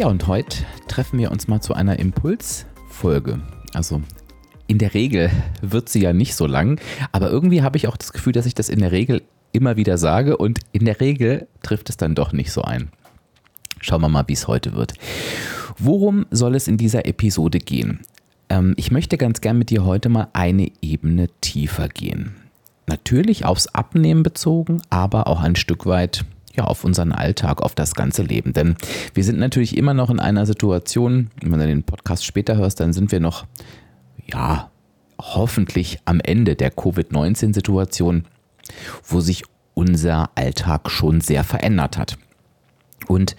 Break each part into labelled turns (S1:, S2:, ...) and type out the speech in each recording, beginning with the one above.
S1: Ja, und heute treffen wir uns mal zu einer Impulsfolge. Also in der Regel wird sie ja nicht so lang, aber irgendwie habe ich auch das Gefühl, dass ich das in der Regel immer wieder sage und in der Regel trifft es dann doch nicht so ein. Schauen wir mal, wie es heute wird. Worum soll es in dieser Episode gehen? Ähm, ich möchte ganz gern mit dir heute mal eine Ebene tiefer gehen. Natürlich aufs Abnehmen bezogen, aber auch ein Stück weit ja, auf unseren Alltag, auf das ganze Leben. Denn wir sind natürlich immer noch in einer Situation, wenn du den Podcast später hörst, dann sind wir noch, ja, hoffentlich am Ende der Covid-19-Situation, wo sich unser Alltag schon sehr verändert hat. Und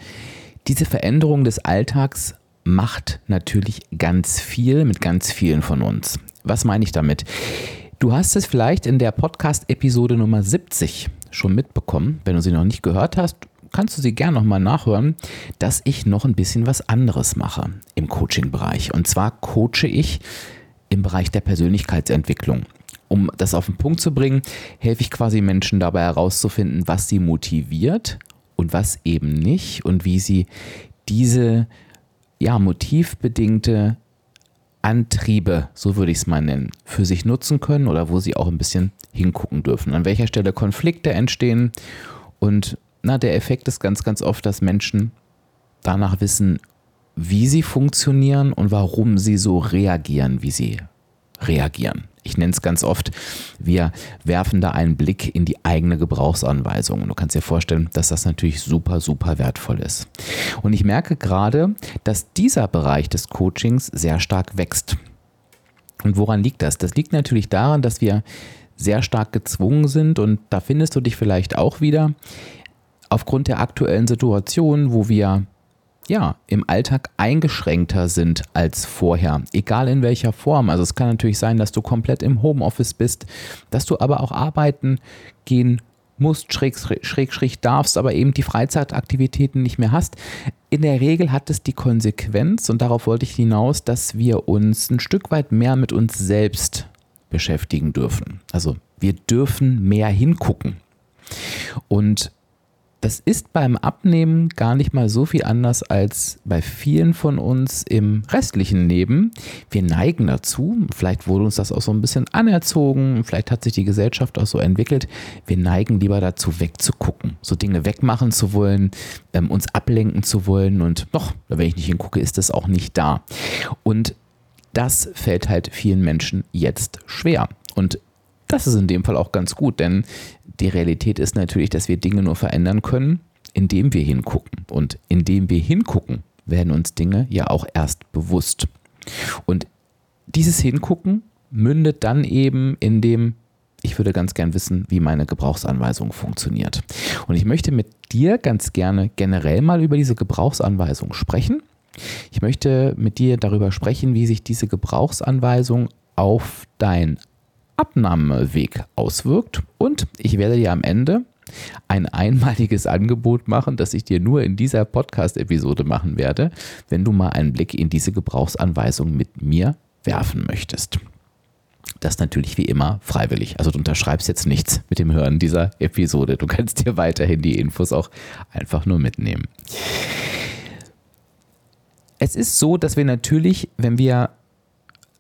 S1: diese Veränderung des Alltags macht natürlich ganz viel mit ganz vielen von uns. Was meine ich damit? Du hast es vielleicht in der Podcast-Episode Nummer 70 schon mitbekommen. Wenn du sie noch nicht gehört hast, kannst du sie gerne nochmal nachhören, dass ich noch ein bisschen was anderes mache im Coaching-Bereich. Und zwar coache ich im Bereich der Persönlichkeitsentwicklung. Um das auf den Punkt zu bringen, helfe ich quasi Menschen dabei herauszufinden, was sie motiviert und was eben nicht und wie sie diese ja, motivbedingte Antriebe, so würde ich es mal nennen, für sich nutzen können oder wo sie auch ein bisschen hingucken dürfen. An welcher Stelle Konflikte entstehen. Und na, der Effekt ist ganz, ganz oft, dass Menschen danach wissen, wie sie funktionieren und warum sie so reagieren, wie sie reagieren. Ich nenne es ganz oft, wir werfen da einen Blick in die eigene Gebrauchsanweisung. Und du kannst dir vorstellen, dass das natürlich super, super wertvoll ist. Und ich merke gerade, dass dieser Bereich des Coachings sehr stark wächst. Und woran liegt das? Das liegt natürlich daran, dass wir sehr stark gezwungen sind und da findest du dich vielleicht auch wieder aufgrund der aktuellen Situation, wo wir ja, im Alltag eingeschränkter sind als vorher, egal in welcher Form. Also es kann natürlich sein, dass du komplett im Homeoffice bist, dass du aber auch arbeiten gehen musst, schräg, schräg, schräg darfst, aber eben die Freizeitaktivitäten nicht mehr hast. In der Regel hat es die Konsequenz, und darauf wollte ich hinaus, dass wir uns ein Stück weit mehr mit uns selbst beschäftigen dürfen. Also wir dürfen mehr hingucken. Und das ist beim Abnehmen gar nicht mal so viel anders als bei vielen von uns im restlichen Leben. Wir neigen dazu, vielleicht wurde uns das auch so ein bisschen anerzogen, vielleicht hat sich die Gesellschaft auch so entwickelt. Wir neigen lieber dazu, wegzugucken, so Dinge wegmachen zu wollen, ähm, uns ablenken zu wollen und doch, wenn ich nicht hingucke, ist das auch nicht da. Und das fällt halt vielen Menschen jetzt schwer. Und das ist in dem Fall auch ganz gut, denn die Realität ist natürlich, dass wir Dinge nur verändern können, indem wir hingucken. Und indem wir hingucken, werden uns Dinge ja auch erst bewusst. Und dieses Hingucken mündet dann eben in dem, ich würde ganz gern wissen, wie meine Gebrauchsanweisung funktioniert. Und ich möchte mit dir ganz gerne generell mal über diese Gebrauchsanweisung sprechen. Ich möchte mit dir darüber sprechen, wie sich diese Gebrauchsanweisung auf dein Abnahmeweg auswirkt. Und ich werde dir am Ende ein einmaliges Angebot machen, das ich dir nur in dieser Podcast-Episode machen werde, wenn du mal einen Blick in diese Gebrauchsanweisung mit mir werfen möchtest. Das natürlich wie immer freiwillig. Also du unterschreibst jetzt nichts mit dem Hören dieser Episode. Du kannst dir weiterhin die Infos auch einfach nur mitnehmen. Es ist so, dass wir natürlich, wenn wir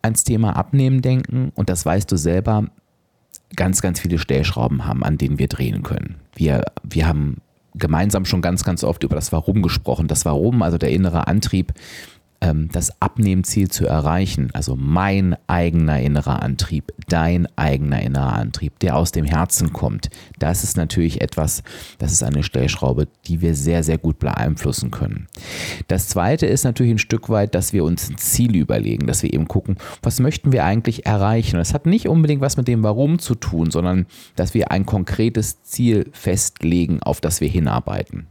S1: ans Thema Abnehmen denken und das weißt du selber, ganz, ganz viele Stellschrauben haben, an denen wir drehen können. Wir, wir haben gemeinsam schon ganz, ganz oft über das Warum gesprochen. Das Warum, also der innere Antrieb, das Abnehmziel zu erreichen, also mein eigener innerer Antrieb, dein eigener innerer Antrieb, der aus dem Herzen kommt, das ist natürlich etwas, das ist eine Stellschraube, die wir sehr, sehr gut beeinflussen können. Das zweite ist natürlich ein Stück weit, dass wir uns ein Ziel überlegen, dass wir eben gucken, was möchten wir eigentlich erreichen. Das hat nicht unbedingt was mit dem Warum zu tun, sondern dass wir ein konkretes Ziel festlegen, auf das wir hinarbeiten.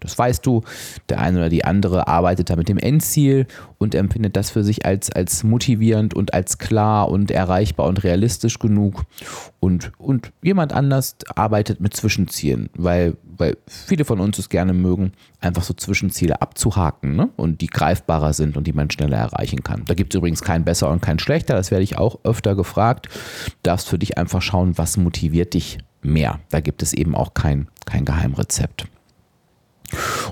S1: Das weißt du, der eine oder die andere arbeitet da mit dem Endziel und empfindet das für sich als, als motivierend und als klar und erreichbar und realistisch genug. Und, und jemand anders arbeitet mit Zwischenzielen, weil, weil viele von uns es gerne mögen, einfach so Zwischenziele abzuhaken ne? und die greifbarer sind und die man schneller erreichen kann. Da gibt es übrigens kein besser und kein schlechter, das werde ich auch öfter gefragt. Du darfst für dich einfach schauen, was motiviert dich mehr. Da gibt es eben auch kein, kein Geheimrezept.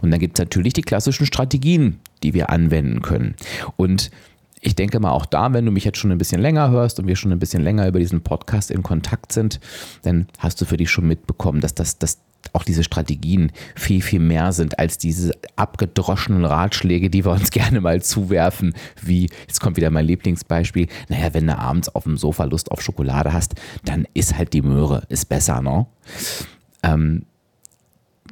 S1: Und dann gibt es natürlich die klassischen Strategien, die wir anwenden können. Und ich denke mal auch da, wenn du mich jetzt schon ein bisschen länger hörst und wir schon ein bisschen länger über diesen Podcast in Kontakt sind, dann hast du für dich schon mitbekommen, dass das, dass auch diese Strategien viel, viel mehr sind als diese abgedroschenen Ratschläge, die wir uns gerne mal zuwerfen, wie, jetzt kommt wieder mein Lieblingsbeispiel, naja, wenn du abends auf dem Sofa Lust auf Schokolade hast, dann ist halt die Möhre, ist besser, ne? Ähm,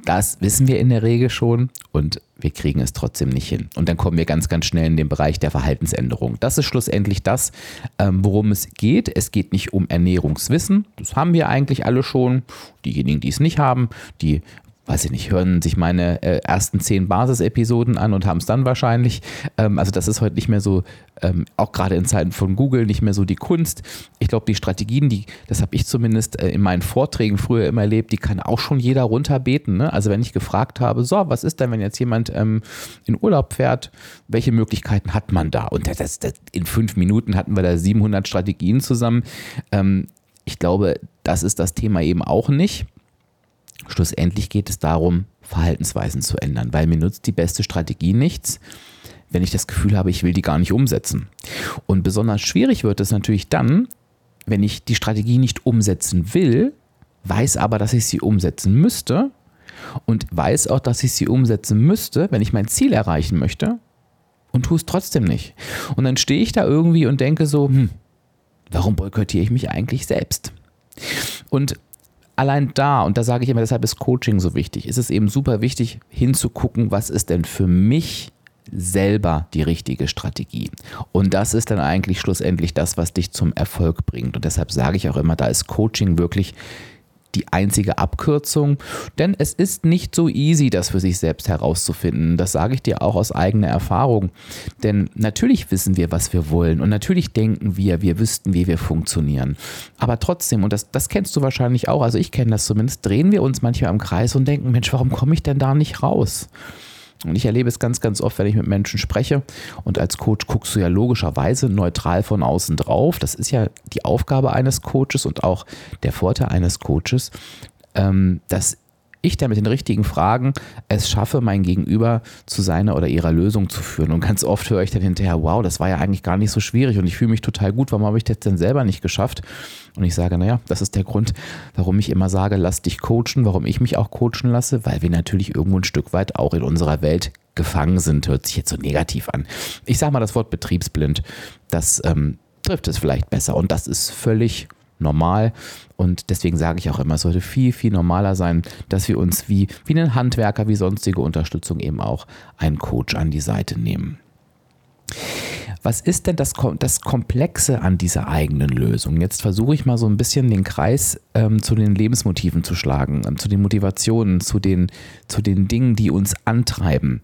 S1: das wissen wir in der Regel schon und wir kriegen es trotzdem nicht hin. Und dann kommen wir ganz, ganz schnell in den Bereich der Verhaltensänderung. Das ist schlussendlich das, ähm, worum es geht. Es geht nicht um Ernährungswissen. Das haben wir eigentlich alle schon. Diejenigen, die es nicht haben, die weiß ich nicht, hören sich meine äh, ersten zehn Basisepisoden an und haben es dann wahrscheinlich. Ähm, also das ist heute nicht mehr so, ähm, auch gerade in Zeiten von Google, nicht mehr so die Kunst. Ich glaube, die Strategien, die, das habe ich zumindest äh, in meinen Vorträgen früher immer erlebt, die kann auch schon jeder runterbeten. Ne? Also wenn ich gefragt habe, so, was ist denn, wenn jetzt jemand ähm, in Urlaub fährt, welche Möglichkeiten hat man da? Und das, das, in fünf Minuten hatten wir da 700 Strategien zusammen. Ähm, ich glaube, das ist das Thema eben auch nicht. Schlussendlich geht es darum, Verhaltensweisen zu ändern, weil mir nutzt die beste Strategie nichts, wenn ich das Gefühl habe, ich will die gar nicht umsetzen. Und besonders schwierig wird es natürlich dann, wenn ich die Strategie nicht umsetzen will, weiß aber, dass ich sie umsetzen müsste und weiß auch, dass ich sie umsetzen müsste, wenn ich mein Ziel erreichen möchte und tue es trotzdem nicht. Und dann stehe ich da irgendwie und denke so, hm, warum boykottiere ich mich eigentlich selbst? Und allein da, und da sage ich immer, deshalb ist Coaching so wichtig, ist es eben super wichtig hinzugucken, was ist denn für mich selber die richtige Strategie. Und das ist dann eigentlich schlussendlich das, was dich zum Erfolg bringt. Und deshalb sage ich auch immer, da ist Coaching wirklich die einzige Abkürzung, denn es ist nicht so easy, das für sich selbst herauszufinden. Das sage ich dir auch aus eigener Erfahrung. Denn natürlich wissen wir, was wir wollen und natürlich denken wir, wir wüssten, wie wir funktionieren. Aber trotzdem, und das, das kennst du wahrscheinlich auch, also ich kenne das zumindest, drehen wir uns manchmal im Kreis und denken, Mensch, warum komme ich denn da nicht raus? Und ich erlebe es ganz, ganz oft, wenn ich mit Menschen spreche. Und als Coach guckst du ja logischerweise neutral von außen drauf. Das ist ja die Aufgabe eines Coaches und auch der Vorteil eines Coaches, ähm, dass ich dann mit den richtigen Fragen es schaffe, mein Gegenüber zu seiner oder ihrer Lösung zu führen. Und ganz oft höre ich dann hinterher, wow, das war ja eigentlich gar nicht so schwierig und ich fühle mich total gut, warum habe ich das denn selber nicht geschafft? Und ich sage, naja, das ist der Grund, warum ich immer sage, lass dich coachen, warum ich mich auch coachen lasse, weil wir natürlich irgendwo ein Stück weit auch in unserer Welt gefangen sind, hört sich jetzt so negativ an. Ich sage mal das Wort betriebsblind, das ähm, trifft es vielleicht besser und das ist völlig normal. Und deswegen sage ich auch immer, es sollte viel, viel normaler sein, dass wir uns wie, wie einen Handwerker, wie sonstige Unterstützung eben auch einen Coach an die Seite nehmen. Was ist denn das, das Komplexe an dieser eigenen Lösung? Jetzt versuche ich mal so ein bisschen den Kreis ähm, zu den Lebensmotiven zu schlagen, ähm, zu den Motivationen, zu den, zu den Dingen, die uns antreiben.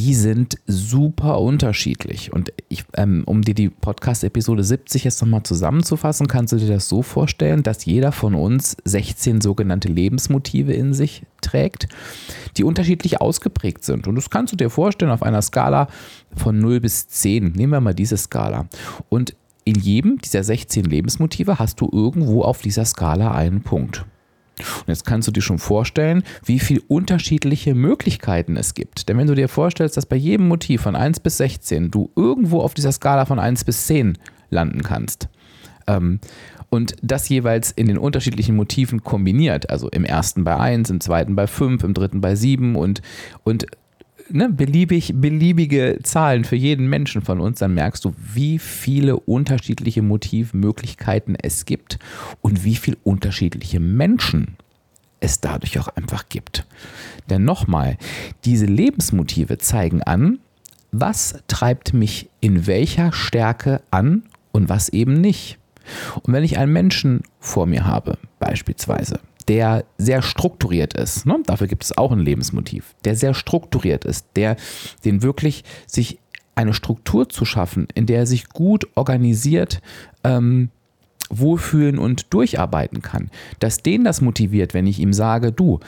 S1: Die sind super unterschiedlich. Und ich, ähm, um dir die Podcast-Episode 70 jetzt nochmal zusammenzufassen, kannst du dir das so vorstellen, dass jeder von uns 16 sogenannte Lebensmotive in sich trägt, die unterschiedlich ausgeprägt sind. Und das kannst du dir vorstellen auf einer Skala von 0 bis 10. Nehmen wir mal diese Skala. Und in jedem dieser 16 Lebensmotive hast du irgendwo auf dieser Skala einen Punkt. Und jetzt kannst du dir schon vorstellen, wie viele unterschiedliche Möglichkeiten es gibt. Denn wenn du dir vorstellst, dass bei jedem Motiv von 1 bis 16 du irgendwo auf dieser Skala von 1 bis 10 landen kannst, ähm, und das jeweils in den unterschiedlichen Motiven kombiniert, also im ersten bei 1, im zweiten bei 5, im dritten bei 7 und, und ne, beliebig, beliebige Zahlen für jeden Menschen von uns, dann merkst du, wie viele unterschiedliche Motivmöglichkeiten es gibt und wie viele unterschiedliche Menschen es dadurch auch einfach gibt. Denn nochmal, diese Lebensmotive zeigen an, was treibt mich in welcher Stärke an und was eben nicht. Und wenn ich einen Menschen vor mir habe, beispielsweise, der sehr strukturiert ist, ne? dafür gibt es auch ein Lebensmotiv, der sehr strukturiert ist, der den wirklich sich eine Struktur zu schaffen, in der er sich gut organisiert ähm, wohlfühlen und durcharbeiten kann, dass den das motiviert, wenn ich ihm sage, du,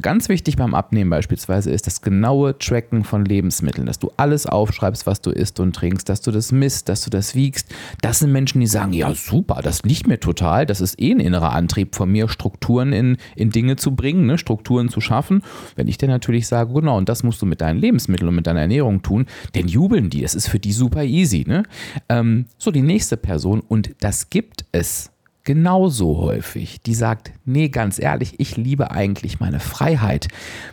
S1: ganz wichtig beim Abnehmen beispielsweise ist das genaue Tracken von Lebensmitteln, dass du alles aufschreibst, was du isst und trinkst, dass du das misst, dass du das wiegst. Das sind Menschen, die sagen, ja super, das liegt mir total, das ist eh ein innerer Antrieb von mir, Strukturen in, in Dinge zu bringen, ne? Strukturen zu schaffen. Wenn ich dir natürlich sage, genau, und das musst du mit deinen Lebensmitteln und mit deiner Ernährung tun, dann jubeln die, das ist für die super easy. Ne? Ähm, so, die nächste Person, und das gibt es genauso häufig, die sagt, nee, ganz ehrlich, ich liebe eigentlich meine Freiheit.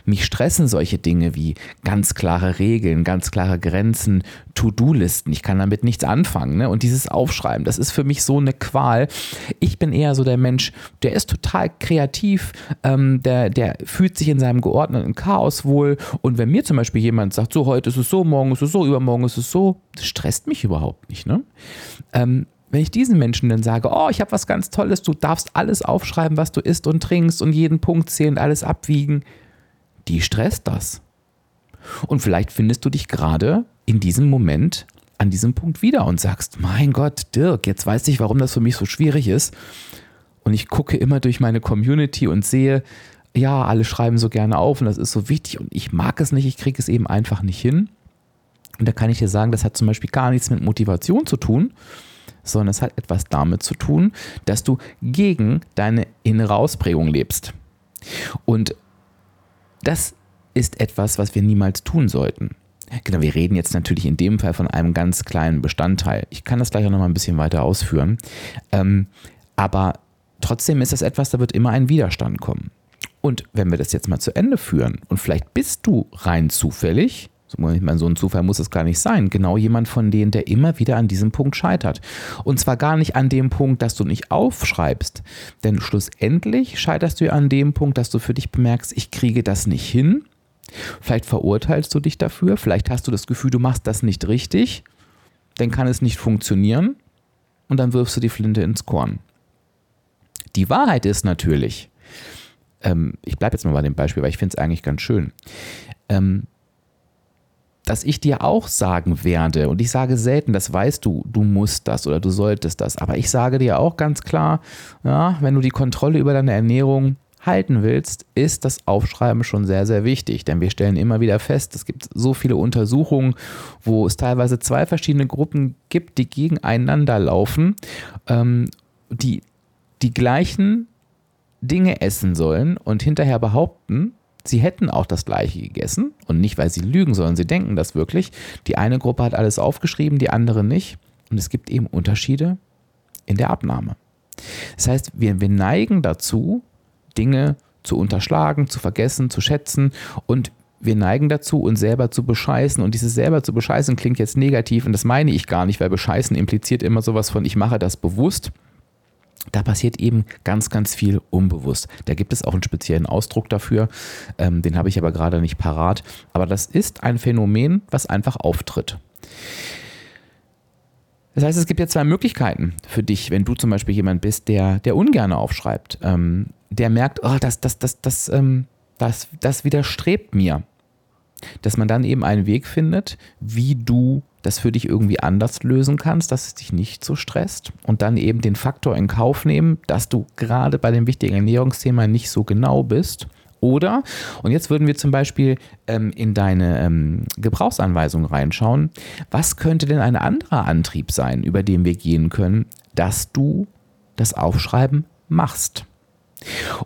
S1: Mich stressen solche Dinge wie ganz klare Regeln, ganz klare Grenzen, To-Do-Listen. Ich kann damit nichts anfangen. Ne? Und dieses Aufschreiben, das ist für mich so eine Qual. Ich bin eher so der Mensch, der ist total kreativ, ähm, der, der fühlt sich in seinem geordneten Chaos wohl. Und wenn mir zum Beispiel jemand sagt, so heute ist es so, morgen ist es so, übermorgen ist es so, das stresst mich überhaupt nicht. Ne? Ähm, wenn ich diesen Menschen dann sage, oh, ich habe was ganz Tolles, du darfst alles aufschreiben, was du isst und trinkst und jeden Punkt zählen alles abwiegen, die stresst das. Und vielleicht findest du dich gerade in diesem Moment an diesem Punkt wieder und sagst, mein Gott, Dirk, jetzt weiß ich, warum das für mich so schwierig ist. Und ich gucke immer durch meine Community und sehe, ja, alle schreiben so gerne auf und das ist so wichtig und ich mag es nicht, ich kriege es eben einfach nicht hin. Und da kann ich dir sagen, das hat zum Beispiel gar nichts mit Motivation zu tun, sondern es hat etwas damit zu tun, dass du gegen deine innere Ausprägung lebst. Und das ist etwas, was wir niemals tun sollten. Genau, wir reden jetzt natürlich in dem Fall von einem ganz kleinen Bestandteil. Ich kann das gleich auch noch mal ein bisschen weiter ausführen. Ähm, aber trotzdem ist das etwas, da wird immer ein Widerstand kommen. Und wenn wir das jetzt mal zu Ende führen und vielleicht bist du rein zufällig ich meine, so ein Zufall muss es gar nicht sein. Genau jemand von denen, der immer wieder an diesem Punkt scheitert. Und zwar gar nicht an dem Punkt, dass du nicht aufschreibst. Denn schlussendlich scheiterst du ja an dem Punkt, dass du für dich bemerkst, ich kriege das nicht hin. Vielleicht verurteilst du dich dafür. Vielleicht hast du das Gefühl, du machst das nicht richtig. Dann kann es nicht funktionieren. Und dann wirfst du die Flinte ins Korn. Die Wahrheit ist natürlich, ähm, ich bleibe jetzt mal bei dem Beispiel, weil ich finde es eigentlich ganz schön. Ähm, dass ich dir auch sagen werde, und ich sage selten, das weißt du, du musst das oder du solltest das, aber ich sage dir auch ganz klar, ja, wenn du die Kontrolle über deine Ernährung halten willst, ist das Aufschreiben schon sehr, sehr wichtig. Denn wir stellen immer wieder fest, es gibt so viele Untersuchungen, wo es teilweise zwei verschiedene Gruppen gibt, die gegeneinander laufen, ähm, die die gleichen Dinge essen sollen und hinterher behaupten, sie hätten auch das gleiche gegessen und nicht, weil sie lügen, sondern sie denken das wirklich. Die eine Gruppe hat alles aufgeschrieben, die andere nicht. Und es gibt eben Unterschiede in der Abnahme. Das heißt, wir, wir neigen dazu, Dinge zu unterschlagen, zu vergessen, zu schätzen und wir neigen dazu, uns selber zu bescheißen. Und dieses selber zu bescheißen klingt jetzt negativ und das meine ich gar nicht, weil bescheißen impliziert immer sowas von, ich mache das bewusst da passiert eben ganz, ganz viel unbewusst. Da gibt es auch einen speziellen Ausdruck dafür, ähm, den habe ich aber gerade nicht parat. Aber das ist ein Phänomen, was einfach auftritt. Das heißt, es gibt ja zwei Möglichkeiten für dich, wenn du zum Beispiel jemand bist, der, der ungern aufschreibt, ähm, der merkt, oh, das, das, das, das, ähm, das, das widerstrebt mir. Dass man dann eben einen Weg findet, wie du das für dich irgendwie anders lösen kannst, dass es dich nicht so stresst und dann eben den Faktor in Kauf nehmen, dass du gerade bei dem wichtigen Ernährungsthema nicht so genau bist. Oder, und jetzt würden wir zum Beispiel ähm, in deine ähm, Gebrauchsanweisung reinschauen, was könnte denn ein anderer Antrieb sein, über den wir gehen können, dass du das Aufschreiben machst?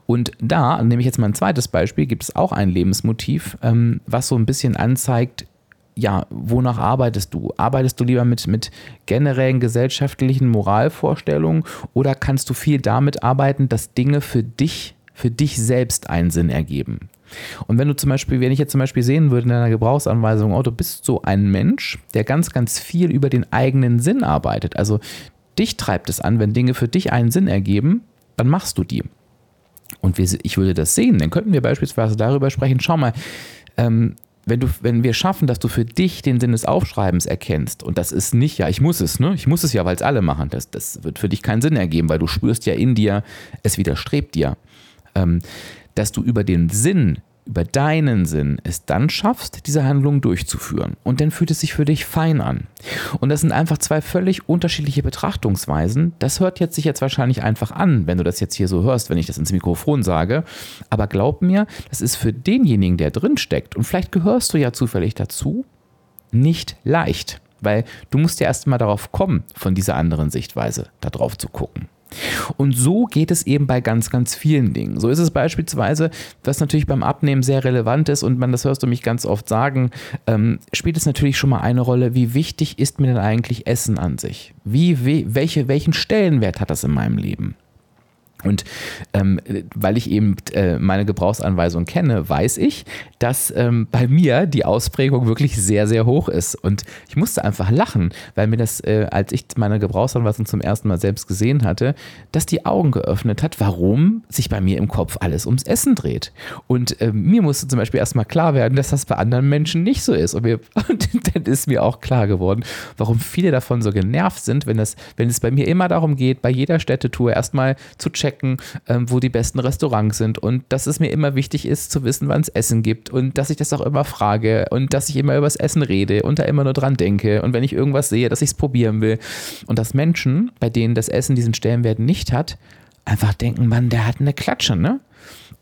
S1: Und da, nehme ich jetzt mal ein zweites Beispiel, gibt es auch ein Lebensmotiv, ähm, was so ein bisschen anzeigt, ja, wonach arbeitest du? Arbeitest du lieber mit, mit generellen gesellschaftlichen Moralvorstellungen oder kannst du viel damit arbeiten, dass Dinge für dich, für dich selbst einen Sinn ergeben? Und wenn du zum Beispiel, wenn ich jetzt zum Beispiel sehen würde in deiner Gebrauchsanweisung, oh, du bist so ein Mensch, der ganz, ganz viel über den eigenen Sinn arbeitet. Also dich treibt es an, wenn Dinge für dich einen Sinn ergeben, dann machst du die. Und wir, ich würde das sehen, dann könnten wir beispielsweise darüber sprechen, schau mal, ähm, wenn, du, wenn wir schaffen, dass du für dich den Sinn des Aufschreibens erkennst, und das ist nicht, ja, ich muss es, ne? Ich muss es ja, weil es alle machen. Das, das wird für dich keinen Sinn ergeben, weil du spürst ja in dir, es widerstrebt dir. ähm, dass du über den Sinn über deinen Sinn es dann schaffst, diese Handlung durchzuführen. Und dann fühlt es sich für dich fein an. Und das sind einfach zwei völlig unterschiedliche Betrachtungsweisen. Das hört jetzt sich jetzt wahrscheinlich einfach an, wenn du das jetzt hier so hörst, wenn ich das ins Mikrofon sage. Aber glaub mir, das ist für denjenigen, der drin steckt, und vielleicht gehörst du ja zufällig dazu, nicht leicht. Weil du musst ja erst mal darauf kommen, von dieser anderen Sichtweise da drauf zu gucken. Und so geht es eben bei ganz, ganz vielen Dingen. So ist es beispielsweise, was natürlich beim Abnehmen sehr relevant ist und man, das hörst du mich ganz oft sagen, ähm, spielt es natürlich schon mal eine Rolle, wie wichtig ist mir denn eigentlich Essen an sich? Wie, wie, welche, welchen Stellenwert hat das in meinem Leben? Und ähm, weil ich eben äh, meine Gebrauchsanweisung kenne, weiß ich, dass ähm, bei mir die Ausprägung wirklich sehr, sehr hoch ist. Und ich musste einfach lachen, weil mir das, äh, als ich meine Gebrauchsanweisung zum ersten Mal selbst gesehen hatte, dass die Augen geöffnet hat, warum sich bei mir im Kopf alles ums Essen dreht. Und äh, mir musste zum Beispiel erstmal klar werden, dass das bei anderen Menschen nicht so ist. Und, mir, und dann ist mir auch klar geworden, warum viele davon so genervt sind, wenn, das, wenn es bei mir immer darum geht, bei jeder Städtetour erstmal zu checken, checken, ähm, wo die besten Restaurants sind. Und dass es mir immer wichtig ist zu wissen, wann es Essen gibt. Und dass ich das auch immer frage. Und dass ich immer über das Essen rede und da immer nur dran denke. Und wenn ich irgendwas sehe, dass ich es probieren will. Und dass Menschen, bei denen das Essen diesen Stellenwert nicht hat, einfach denken, Mann, der hat eine Klatsche, ne?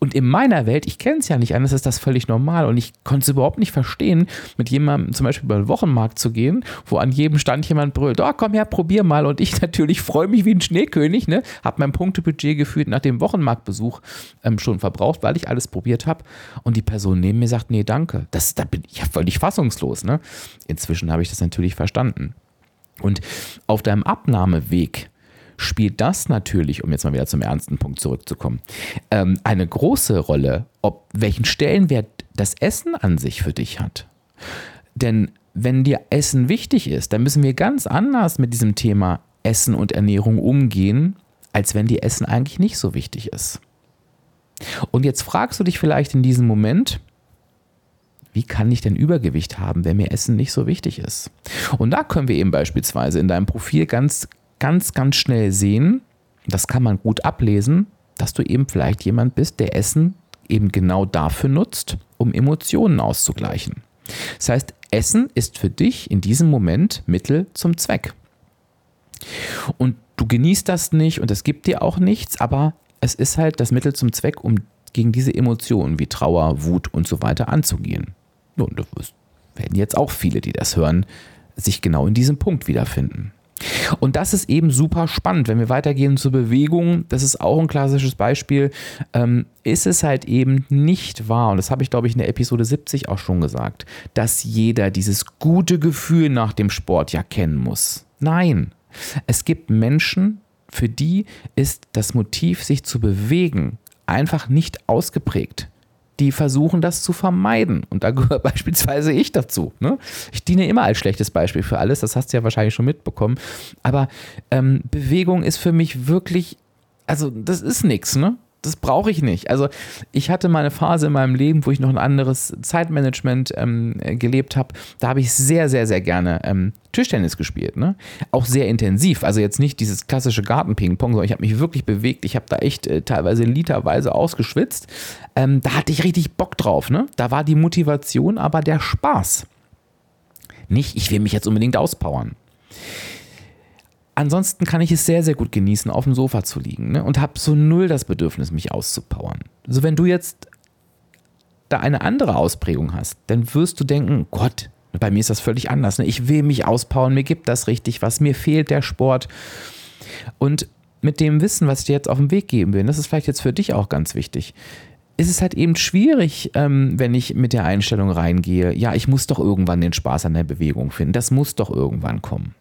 S1: Und in meiner Welt, ich kenne es ja nicht anders, ist das völlig normal. Und ich konnte es überhaupt nicht verstehen, mit jemandem zum Beispiel über den Wochenmarkt zu gehen, wo an jedem Stand jemand brüllt, oh, komm her, probier mal. Und ich natürlich freue mich wie ein Schneekönig, ne? Habe mein Punktebudget gefühlt nach dem Wochenmarktbesuch ähm, schon verbraucht, weil ich alles probiert habe. Und die Person neben mir sagt, nee, danke. Das, da bin ich ja völlig fassungslos. Ne? Inzwischen habe ich das natürlich verstanden. Und auf deinem Abnahmeweg spielt das natürlich, um jetzt mal wieder zum ernsten Punkt zurückzukommen, ähm, eine große Rolle, ob welchen Stellenwert das Essen an sich für dich hat. Denn wenn dir Essen wichtig ist, dann müssen wir ganz anders mit diesem Thema Essen und Ernährung umgehen, als wenn dir Essen eigentlich nicht so wichtig ist. Und jetzt fragst du dich vielleicht in diesem Moment, wie kann ich denn Übergewicht haben, wenn mir Essen nicht so wichtig ist? Und da können wir eben beispielsweise in deinem Profil ganz ganz, ganz schnell sehen, das kann man gut ablesen, dass du eben vielleicht jemand bist, der Essen eben genau dafür nutzt, um Emotionen auszugleichen. Das heißt, Essen ist für dich in diesem Moment Mittel zum Zweck. Und du genießt das nicht und es gibt dir auch nichts, aber es ist halt das Mittel zum Zweck, um gegen diese Emotionen wie Trauer, Wut und so weiter anzugehen. Und das werden jetzt auch viele, die das hören, sich genau in diesem Punkt wiederfinden. Und das ist eben super spannend. Wenn wir weitergehen zur Bewegung, das ist auch ein klassisches Beispiel, ähm, ist es halt eben nicht wahr, und das habe ich glaube ich in der Episode 70 auch schon gesagt, dass jeder dieses gute Gefühl nach dem Sport ja kennen muss. Nein, es gibt Menschen, für die ist das Motiv, sich zu bewegen, einfach nicht ausgeprägt die versuchen das zu vermeiden. Und da gehört beispielsweise ich dazu. Ne? Ich diene immer als schlechtes Beispiel für alles, das hast du ja wahrscheinlich schon mitbekommen. Aber ähm, Bewegung ist für mich wirklich, also das ist nichts, ne? Das brauche ich nicht. Also ich hatte mal eine Phase in meinem Leben, wo ich noch ein anderes Zeitmanagement ähm, gelebt habe. Da habe ich sehr, sehr, sehr gerne ähm, Tischtennis gespielt. Ne? Auch sehr intensiv. Also jetzt nicht dieses klassische Gartenping-Pong, sondern ich habe mich wirklich bewegt. Ich habe da echt äh, teilweise literweise ausgeschwitzt. Ähm, da hatte ich richtig Bock drauf. Ne? Da war die Motivation, aber der Spaß. Nicht, ich will mich jetzt unbedingt auspowern. Ansonsten kann ich es sehr, sehr gut genießen, auf dem Sofa zu liegen ne? und habe so null das Bedürfnis, mich auszupowern. Also wenn du jetzt da eine andere Ausprägung hast, dann wirst du denken, Gott, bei mir ist das völlig anders. Ne? Ich will mich auspowern, mir gibt das richtig was, mir fehlt der Sport. Und mit dem Wissen, was ich dir jetzt auf den Weg geben will, das ist vielleicht jetzt für dich auch ganz wichtig, ist es halt eben schwierig, ähm, wenn ich mit der Einstellung reingehe, ja, ich muss doch irgendwann den Spaß an der Bewegung finden. Das muss doch irgendwann kommen.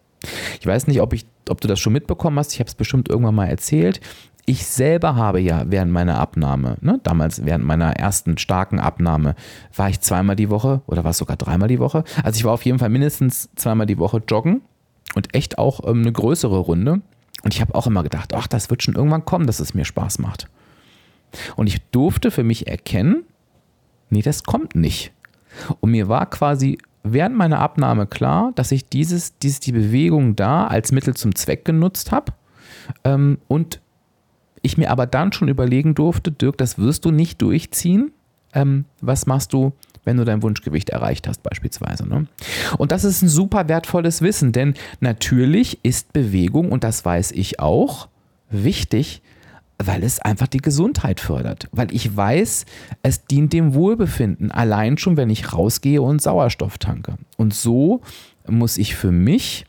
S1: Ich weiß nicht, ob, ich, ob du das schon mitbekommen hast. Ich habe es bestimmt irgendwann mal erzählt. Ich selber habe ja während meiner Abnahme, ne, damals während meiner ersten starken Abnahme, war ich zweimal die Woche oder war es sogar dreimal die Woche. Also ich war auf jeden Fall mindestens zweimal die Woche joggen und echt auch ähm, eine größere Runde. Und ich habe auch immer gedacht, ach, das wird schon irgendwann kommen, dass es mir Spaß macht. Und ich durfte für mich erkennen, nee, das kommt nicht. Und mir war quasi während meiner Abnahme klar, dass ich dieses, dieses, die Bewegung da als Mittel zum Zweck genutzt habe ähm, und ich mir aber dann schon überlegen durfte, Dirk, das wirst du nicht durchziehen. Ähm, was machst du, wenn du dein Wunschgewicht erreicht hast beispielsweise. Ne? Und das ist ein super wertvolles Wissen, denn natürlich ist Bewegung, und das weiß ich auch, wichtig, weil es einfach die Gesundheit fördert. Weil ich weiß, es dient dem Wohlbefinden, allein schon, wenn ich rausgehe und Sauerstoff tanke. Und so muss ich für mich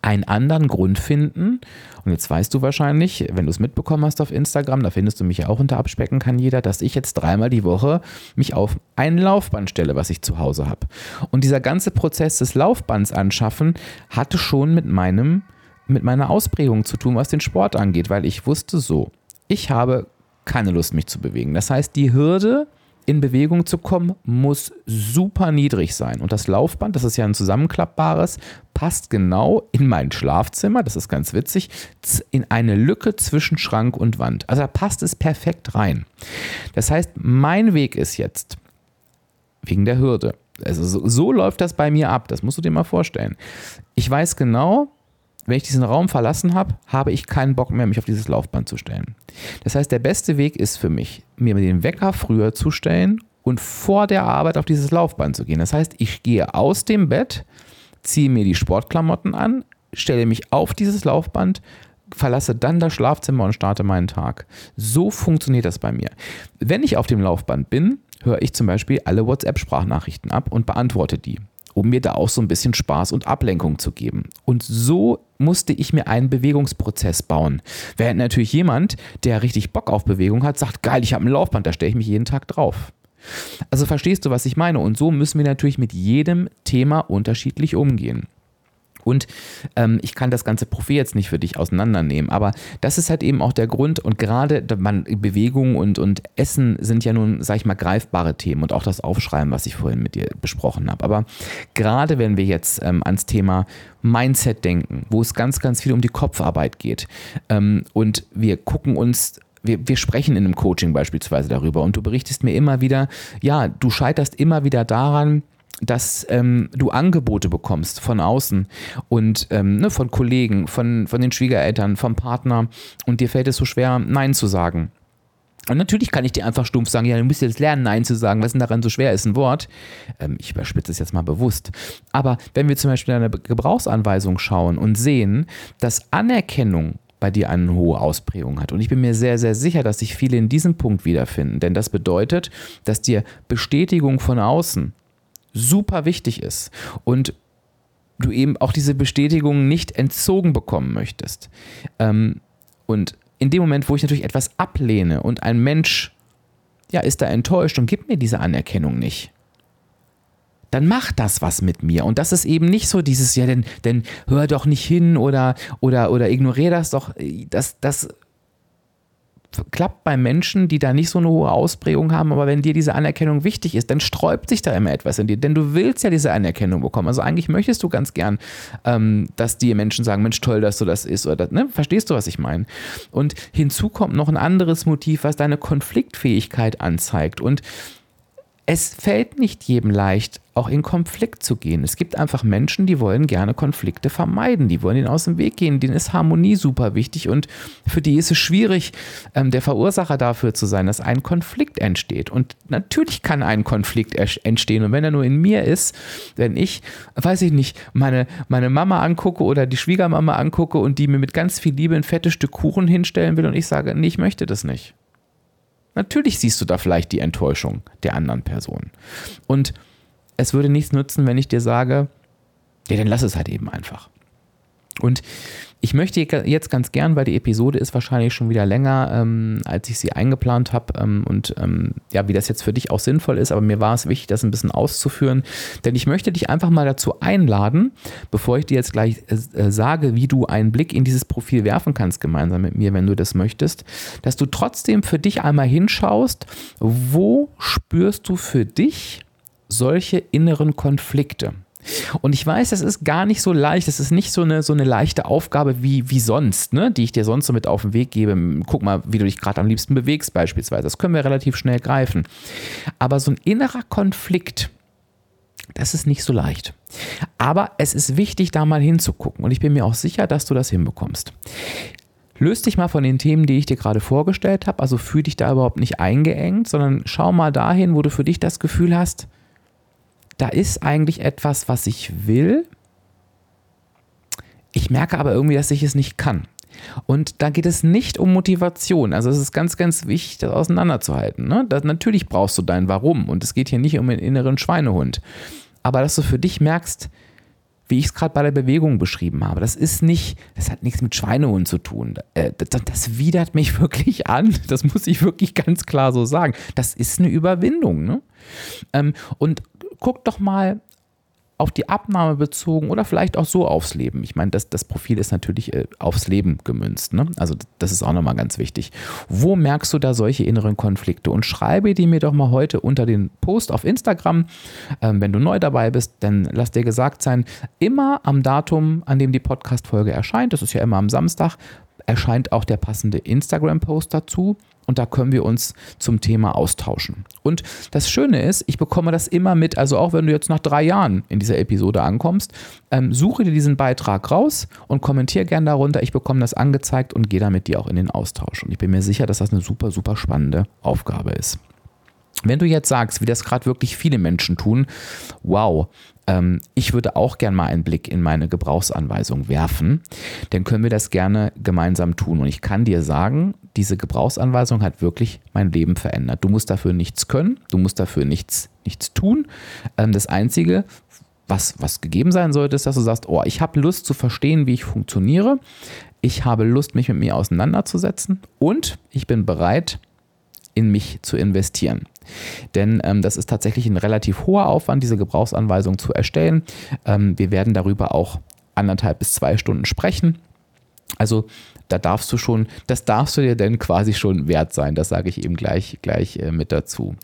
S1: einen anderen Grund finden. Und jetzt weißt du wahrscheinlich, wenn du es mitbekommen hast auf Instagram, da findest du mich ja auch unter Abspecken kann jeder, dass ich jetzt dreimal die Woche mich auf ein Laufband stelle, was ich zu Hause habe. Und dieser ganze Prozess des Laufbands anschaffen hatte schon mit meinem mit meiner Ausprägung zu tun, was den Sport angeht, weil ich wusste so, ich habe keine Lust, mich zu bewegen. Das heißt, die Hürde, in Bewegung zu kommen, muss super niedrig sein. Und das Laufband, das ist ja ein zusammenklappbares, passt genau in mein Schlafzimmer, das ist ganz witzig, in eine Lücke zwischen Schrank und Wand. Also da passt es perfekt rein. Das heißt, mein Weg ist jetzt, wegen der Hürde, also so, so läuft das bei mir ab, das musst du dir mal vorstellen. Ich weiß genau, wenn ich diesen Raum verlassen habe, habe ich keinen Bock mehr, mich auf dieses Laufband zu stellen. Das heißt, der beste Weg ist für mich, mir den Wecker früher zu stellen und vor der Arbeit auf dieses Laufband zu gehen. Das heißt, ich gehe aus dem Bett, ziehe mir die Sportklamotten an, stelle mich auf dieses Laufband, verlasse dann das Schlafzimmer und starte meinen Tag. So funktioniert das bei mir. Wenn ich auf dem Laufband bin, höre ich zum Beispiel alle WhatsApp-Sprachnachrichten ab und beantworte die um mir da auch so ein bisschen Spaß und Ablenkung zu geben. Und so musste ich mir einen Bewegungsprozess bauen. Während natürlich jemand, der richtig Bock auf Bewegung hat, sagt, geil, ich habe ein Laufband, da stelle ich mich jeden Tag drauf. Also verstehst du, was ich meine? Und so müssen wir natürlich mit jedem Thema unterschiedlich umgehen. Und ähm, ich kann das ganze Profil jetzt nicht für dich auseinandernehmen, aber das ist halt eben auch der Grund und gerade man, Bewegung und, und Essen sind ja nun, sag ich mal, greifbare Themen und auch das Aufschreiben, was ich vorhin mit dir besprochen habe. Aber gerade wenn wir jetzt ähm, ans Thema Mindset denken, wo es ganz, ganz viel um die Kopfarbeit geht ähm, und wir gucken uns wir, wir sprechen in einem Coaching beispielsweise darüber und du berichtest mir immer wieder, ja, du scheiterst immer wieder daran, dass ähm, du Angebote bekommst von außen und ähm, ne, von Kollegen, von, von den Schwiegereltern, vom Partner und dir fällt es so schwer, Nein zu sagen. Und natürlich kann ich dir einfach stumpf sagen, ja, du musst jetzt lernen, Nein zu sagen. Was denn daran so schwer ist, ein Wort? Ähm, ich überspitze es jetzt mal bewusst. Aber wenn wir zum Beispiel eine Gebrauchsanweisung schauen und sehen, dass Anerkennung bei dir eine hohe Ausprägung hat. Und ich bin mir sehr, sehr sicher, dass sich viele in diesem Punkt wiederfinden. Denn das bedeutet, dass dir Bestätigung von außen super wichtig ist und du eben auch diese Bestätigung nicht entzogen bekommen möchtest. Ähm, und in dem Moment, wo ich natürlich etwas ablehne und ein Mensch ja, ist da enttäuscht und gibt mir diese Anerkennung nicht, dann macht das was mit mir. Und das ist eben nicht so dieses, ja, denn, denn hör doch nicht hin oder, oder, oder ignoriere das doch. Das, das klappt bei Menschen, die da nicht so eine hohe Ausprägung haben, aber wenn dir diese Anerkennung wichtig ist, dann sträubt sich da immer etwas in dir, denn du willst ja diese Anerkennung bekommen. Also eigentlich möchtest du ganz gern, ähm, dass die Menschen sagen, Mensch, toll, dass du das ist oder das, ne? Verstehst du, was ich meine? Und hinzu kommt noch ein anderes Motiv, was deine Konfliktfähigkeit anzeigt und es fällt nicht jedem leicht, auch in Konflikt zu gehen. Es gibt einfach Menschen, die wollen gerne Konflikte vermeiden, die wollen ihnen aus dem Weg gehen, denen ist Harmonie super wichtig und für die ist es schwierig, ähm, der Verursacher dafür zu sein, dass ein Konflikt entsteht. Und natürlich kann ein Konflikt entstehen und wenn er nur in mir ist, wenn ich, weiß ich nicht, meine, meine Mama angucke oder die Schwiegermama angucke und die mir mit ganz viel Liebe ein fettes Stück Kuchen hinstellen will und ich sage, nee, ich möchte das nicht Natürlich siehst du da vielleicht die Enttäuschung der anderen Person. Und es würde nichts nützen, wenn ich dir sage, ja, dann lass es halt eben einfach. Und ich möchte jetzt ganz gern, weil die Episode ist wahrscheinlich schon wieder länger, ähm, als ich sie eingeplant habe ähm, und ähm, ja, wie das jetzt für dich auch sinnvoll ist, aber mir war es wichtig, das ein bisschen auszuführen, denn ich möchte dich einfach mal dazu einladen, bevor ich dir jetzt gleich äh, sage, wie du einen Blick in dieses Profil werfen kannst gemeinsam mit mir, wenn du das möchtest, dass du trotzdem für dich einmal hinschaust, wo spürst du für dich solche inneren Konflikte? Und ich weiß, das ist gar nicht so leicht. Das ist nicht so eine, so eine leichte Aufgabe wie, wie sonst, ne? die ich dir sonst so mit auf den Weg gebe. Guck mal, wie du dich gerade am liebsten bewegst, beispielsweise. Das können wir relativ schnell greifen. Aber so ein innerer Konflikt, das ist nicht so leicht. Aber es ist wichtig, da mal hinzugucken. Und ich bin mir auch sicher, dass du das hinbekommst. löst dich mal von den Themen, die ich dir gerade vorgestellt habe. Also fühl dich da überhaupt nicht eingeengt, sondern schau mal dahin, wo du für dich das Gefühl hast, da ist eigentlich etwas, was ich will. Ich merke aber irgendwie, dass ich es nicht kann. Und da geht es nicht um Motivation. Also es ist ganz, ganz wichtig, das auseinanderzuhalten. Ne? Das, natürlich brauchst du dein Warum. Und es geht hier nicht um den inneren Schweinehund. Aber dass du für dich merkst, wie ich es gerade bei der Bewegung beschrieben habe, das ist nicht, das hat nichts mit Schweinehund zu tun. Äh, das, das, widert mich wirklich an. Das muss ich wirklich ganz klar so sagen. Das ist eine Überwindung. Ne? Ähm, und guck doch mal auf die Abnahme bezogen oder vielleicht auch so aufs Leben. Ich meine, das, das Profil ist natürlich äh, aufs Leben gemünzt. Ne? Also das ist auch nochmal ganz wichtig. Wo merkst du da solche inneren Konflikte? Und schreibe die mir doch mal heute unter den Post auf Instagram. Ähm, wenn du neu dabei bist, dann lass dir gesagt sein, immer am Datum, an dem die Podcast-Folge erscheint, das ist ja immer am Samstag, erscheint auch der passende Instagram-Post dazu und da können wir uns zum Thema austauschen. Und das Schöne ist, ich bekomme das immer mit, also auch wenn du jetzt nach drei Jahren in dieser Episode ankommst, ähm, suche dir diesen Beitrag raus und kommentiere gerne darunter. Ich bekomme das angezeigt und gehe da mit dir auch in den Austausch. Und ich bin mir sicher, dass das eine super, super spannende Aufgabe ist. Wenn du jetzt sagst, wie das gerade wirklich viele Menschen tun, wow, ich würde auch gerne mal einen Blick in meine Gebrauchsanweisung werfen, dann können wir das gerne gemeinsam tun. Und ich kann dir sagen, diese Gebrauchsanweisung hat wirklich mein Leben verändert. Du musst dafür nichts können, du musst dafür nichts, nichts tun. Ähm, das Einzige, was, was gegeben sein sollte, ist, dass du sagst, oh, ich habe Lust zu verstehen, wie ich funktioniere. Ich habe Lust, mich mit mir auseinanderzusetzen und ich bin bereit, in mich zu investieren. Denn ähm, das ist tatsächlich ein relativ hoher Aufwand, diese Gebrauchsanweisung zu erstellen. Ähm, wir werden darüber auch anderthalb bis zwei Stunden sprechen. Also da darfst du schon, das darfst du dir denn quasi schon wert sein. Das sage ich eben gleich, gleich äh, mit dazu.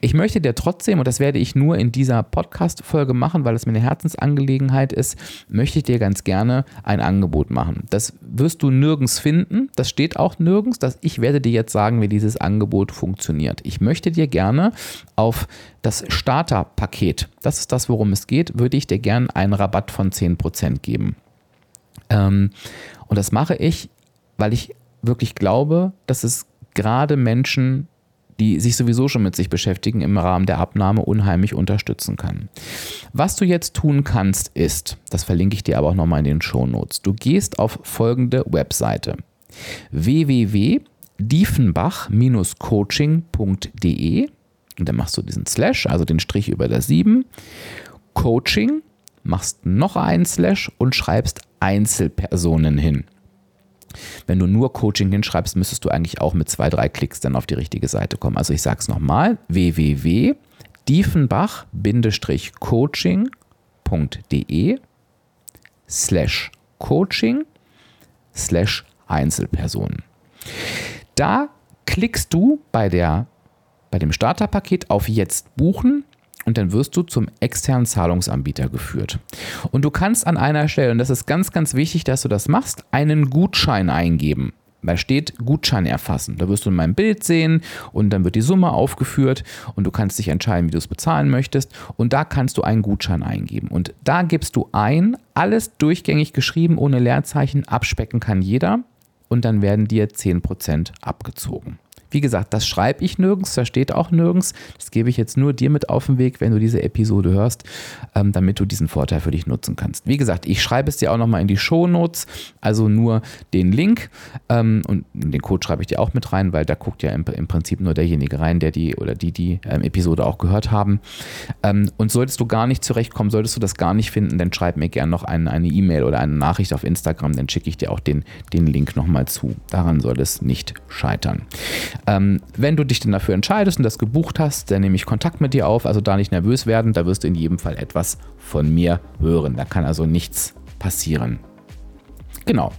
S1: Ich möchte dir trotzdem, und das werde ich nur in dieser Podcast-Folge machen, weil es mir eine Herzensangelegenheit ist, möchte ich dir ganz gerne ein Angebot machen. Das wirst du nirgends finden. Das steht auch nirgends. Dass ich werde dir jetzt sagen, wie dieses Angebot funktioniert. Ich möchte dir gerne auf das Starter-Paket, das ist das, worum es geht, würde ich dir gerne einen Rabatt von 10% geben. Ähm, und das mache ich, weil ich wirklich glaube, dass es gerade Menschen, die sich sowieso schon mit sich beschäftigen, im Rahmen der Abnahme unheimlich unterstützen kann. Was du jetzt tun kannst, ist, das verlinke ich dir aber auch nochmal in den Show Notes. Du gehst auf folgende Webseite www.diefenbach-coaching.de und dann machst du diesen Slash, also den Strich über der 7, Coaching, machst noch einen Slash und schreibst Einzelpersonen hin. Wenn du nur Coaching hinschreibst, müsstest du eigentlich auch mit zwei, drei Klicks dann auf die richtige Seite kommen. Also ich sage es nochmal, www.diefenbach-coaching.de slash coaching slash Einzelpersonen. Da klickst du bei, der, bei dem Starterpaket auf Jetzt buchen und dann wirst du zum externen Zahlungsanbieter geführt. Und du kannst an einer Stelle, und das ist ganz, ganz wichtig, dass du das machst, einen Gutschein eingeben. Da steht Gutschein erfassen. Da wirst du in meinem Bild sehen und dann wird die Summe aufgeführt und du kannst dich entscheiden, wie du es bezahlen möchtest. Und da kannst du einen Gutschein eingeben. Und da gibst du ein, alles durchgängig geschrieben, ohne Leerzeichen, abspecken kann jeder. Und dann werden dir 10% abgezogen. Wie gesagt, das schreibe ich nirgends, das steht auch nirgends. Das gebe ich jetzt nur dir mit auf den Weg, wenn du diese Episode hörst, ähm, damit du diesen Vorteil für dich nutzen kannst. Wie gesagt, ich schreibe es dir auch nochmal in die Show Notes, also nur den Link ähm, und den Code schreibe ich dir auch mit rein, weil da guckt ja im, im Prinzip nur derjenige rein, der die oder die die ähm, Episode auch gehört haben. Ähm, und solltest du gar nicht zurechtkommen, solltest du das gar nicht finden, dann schreib mir gerne noch eine E-Mail oder eine Nachricht auf Instagram, dann schicke ich dir auch den, den Link nochmal zu. Daran soll es nicht scheitern. Ähm, wenn du dich dann dafür entscheidest und das gebucht hast, dann nehme ich Kontakt mit dir auf. Also da nicht nervös werden, da wirst du in jedem Fall etwas von mir hören. Da kann also nichts passieren. Genau.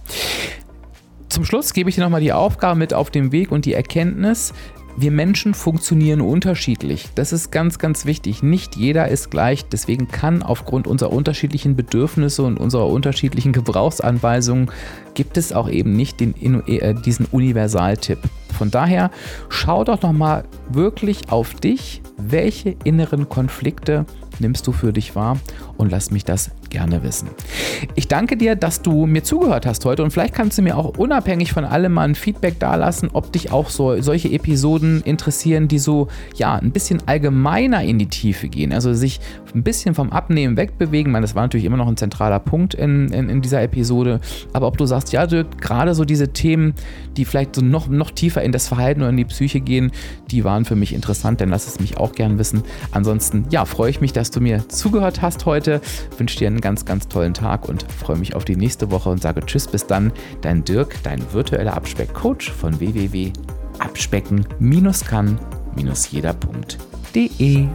S1: Zum Schluss gebe ich dir nochmal die Aufgabe mit auf den Weg und die Erkenntnis, wir Menschen funktionieren unterschiedlich. Das ist ganz, ganz wichtig. Nicht jeder ist gleich. Deswegen kann aufgrund unserer unterschiedlichen Bedürfnisse und unserer unterschiedlichen Gebrauchsanweisungen gibt es auch eben nicht den, äh, diesen Universaltipp. Von daher schau doch noch mal wirklich auf dich. Welche inneren Konflikte nimmst du für dich wahr? Und lass mich das gerne wissen. Ich danke dir, dass du mir zugehört hast heute und vielleicht kannst du mir auch unabhängig von allem mal ein Feedback dalassen, ob dich auch so, solche Episoden interessieren, die so ja ein bisschen allgemeiner in die Tiefe gehen, also sich ein bisschen vom Abnehmen wegbewegen. Ich meine, das war natürlich immer noch ein zentraler Punkt in, in, in dieser Episode, aber ob du sagst, ja, gerade so diese Themen, die vielleicht so noch, noch tiefer in das Verhalten oder in die Psyche gehen, die waren für mich interessant, dann lass es mich auch gern wissen. Ansonsten, ja, freue ich mich, dass du mir zugehört hast heute, wünsche dir einen ganz, ganz tollen Tag und freue mich auf die nächste Woche und sage Tschüss, bis dann. Dein Dirk, dein virtueller Abspeckcoach von www.abspecken-kann-jeder.de.